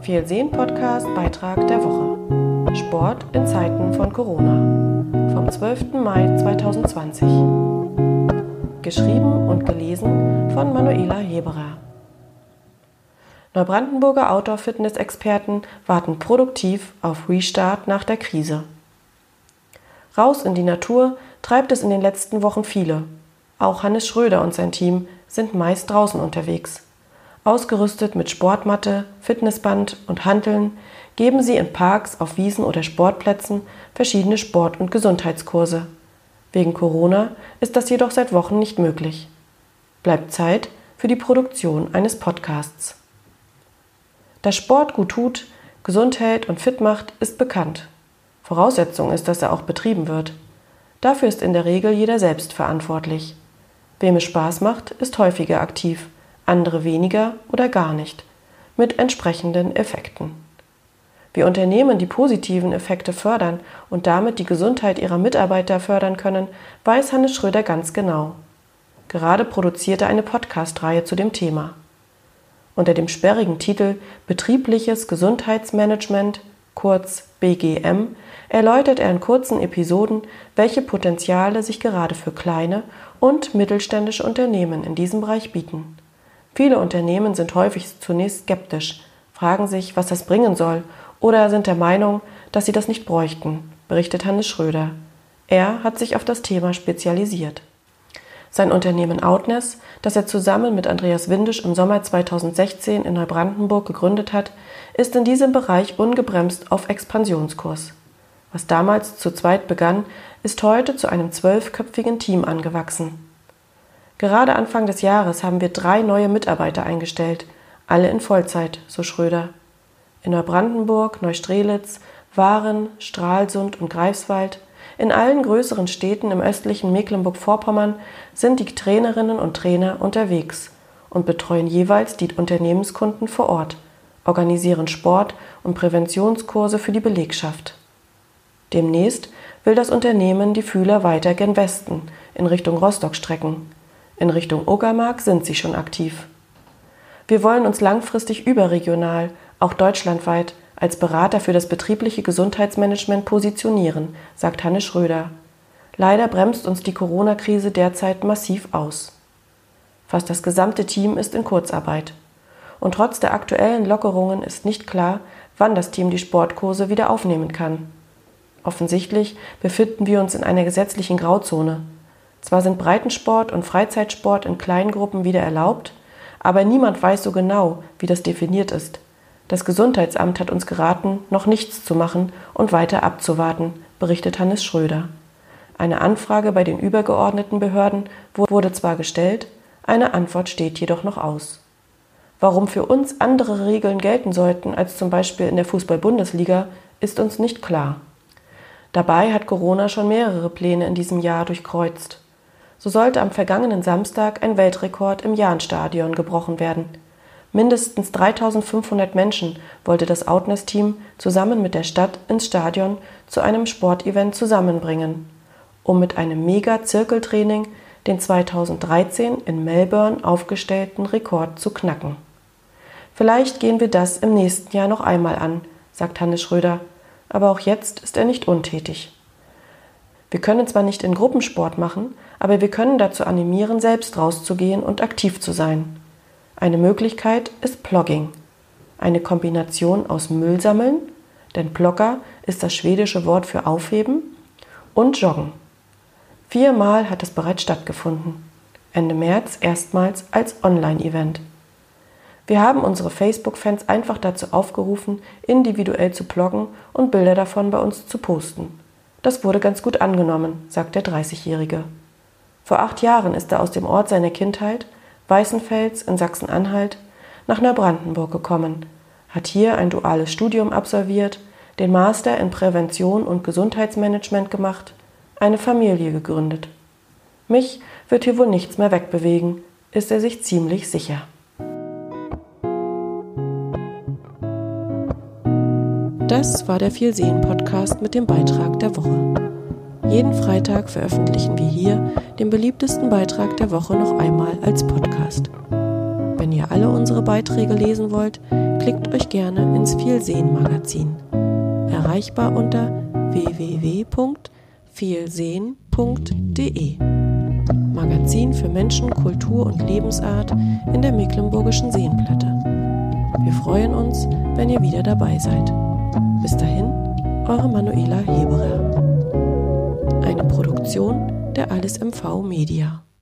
viel sehen Podcast Beitrag der Woche. Sport in Zeiten von Corona. Vom 12. Mai 2020. Geschrieben und gelesen von Manuela Heberer. Neubrandenburger Outdoor-Fitness-Experten warten produktiv auf Restart nach der Krise. Raus in die Natur treibt es in den letzten Wochen viele. Auch Hannes Schröder und sein Team sind meist draußen unterwegs. Ausgerüstet mit Sportmatte, Fitnessband und Hanteln geben sie in Parks, auf Wiesen oder Sportplätzen verschiedene Sport- und Gesundheitskurse. Wegen Corona ist das jedoch seit Wochen nicht möglich. Bleibt Zeit für die Produktion eines Podcasts. Dass Sport gut tut, gesund hält und fit macht, ist bekannt. Voraussetzung ist, dass er auch betrieben wird. Dafür ist in der Regel jeder selbst verantwortlich. Wem es Spaß macht, ist häufiger aktiv andere weniger oder gar nicht, mit entsprechenden Effekten. Wie Unternehmen die positiven Effekte fördern und damit die Gesundheit ihrer Mitarbeiter fördern können, weiß Hannes Schröder ganz genau. Gerade produziert er eine Podcast-Reihe zu dem Thema. Unter dem sperrigen Titel Betriebliches Gesundheitsmanagement, kurz BGM, erläutert er in kurzen Episoden, welche Potenziale sich gerade für kleine und mittelständische Unternehmen in diesem Bereich bieten. Viele Unternehmen sind häufig zunächst skeptisch, fragen sich, was das bringen soll oder sind der Meinung, dass sie das nicht bräuchten, berichtet Hannes Schröder. Er hat sich auf das Thema spezialisiert. Sein Unternehmen Outness, das er zusammen mit Andreas Windisch im Sommer 2016 in Neubrandenburg gegründet hat, ist in diesem Bereich ungebremst auf Expansionskurs. Was damals zu zweit begann, ist heute zu einem zwölfköpfigen Team angewachsen. Gerade Anfang des Jahres haben wir drei neue Mitarbeiter eingestellt, alle in Vollzeit, so Schröder. In Neubrandenburg, Neustrelitz, Waren, Stralsund und Greifswald, in allen größeren Städten im östlichen Mecklenburg-Vorpommern sind die Trainerinnen und Trainer unterwegs und betreuen jeweils die Unternehmenskunden vor Ort, organisieren Sport- und Präventionskurse für die Belegschaft. Demnächst will das Unternehmen die Fühler weiter gen Westen in Richtung Rostock strecken. In Richtung Uckermark sind sie schon aktiv. Wir wollen uns langfristig überregional, auch deutschlandweit, als Berater für das betriebliche Gesundheitsmanagement positionieren, sagt Hanne Schröder. Leider bremst uns die Corona-Krise derzeit massiv aus. Fast das gesamte Team ist in Kurzarbeit. Und trotz der aktuellen Lockerungen ist nicht klar, wann das Team die Sportkurse wieder aufnehmen kann. Offensichtlich befinden wir uns in einer gesetzlichen Grauzone. Zwar sind Breitensport und Freizeitsport in kleinen Gruppen wieder erlaubt, aber niemand weiß so genau, wie das definiert ist. Das Gesundheitsamt hat uns geraten, noch nichts zu machen und weiter abzuwarten, berichtet Hannes Schröder. Eine Anfrage bei den übergeordneten Behörden wurde zwar gestellt, eine Antwort steht jedoch noch aus. Warum für uns andere Regeln gelten sollten als zum Beispiel in der Fußball-Bundesliga, ist uns nicht klar. Dabei hat Corona schon mehrere Pläne in diesem Jahr durchkreuzt. So sollte am vergangenen Samstag ein Weltrekord im Jahnstadion gebrochen werden. Mindestens 3500 Menschen wollte das Outness-Team zusammen mit der Stadt ins Stadion zu einem Sportevent zusammenbringen, um mit einem Mega-Zirkeltraining den 2013 in Melbourne aufgestellten Rekord zu knacken. Vielleicht gehen wir das im nächsten Jahr noch einmal an, sagt Hannes Schröder, aber auch jetzt ist er nicht untätig. Wir können zwar nicht in Gruppensport machen, aber wir können dazu animieren, selbst rauszugehen und aktiv zu sein. Eine Möglichkeit ist Plogging, eine Kombination aus Müll sammeln, denn Plogger ist das schwedische Wort für aufheben, und Joggen. Viermal hat es bereits stattgefunden. Ende März erstmals als Online-Event. Wir haben unsere Facebook-Fans einfach dazu aufgerufen, individuell zu bloggen und Bilder davon bei uns zu posten. Das wurde ganz gut angenommen, sagt der 30-Jährige. Vor acht Jahren ist er aus dem Ort seiner Kindheit, Weißenfels in Sachsen-Anhalt, nach Neubrandenburg gekommen, hat hier ein duales Studium absolviert, den Master in Prävention und Gesundheitsmanagement gemacht, eine Familie gegründet. Mich wird hier wohl nichts mehr wegbewegen, ist er sich ziemlich sicher. Das war der Vielsehen-Podcast mit dem Beitrag der Woche. Jeden Freitag veröffentlichen wir hier den beliebtesten Beitrag der Woche noch einmal als Podcast. Wenn ihr alle unsere Beiträge lesen wollt, klickt euch gerne ins Vielsehen-Magazin. Erreichbar unter www.vielsehen.de. Magazin für Menschen, Kultur und Lebensart in der Mecklenburgischen Seenplatte. Wir freuen uns, wenn ihr wieder dabei seid. Bis dahin, eure Manuela Heberer. Eine Produktion der Alles MV Media.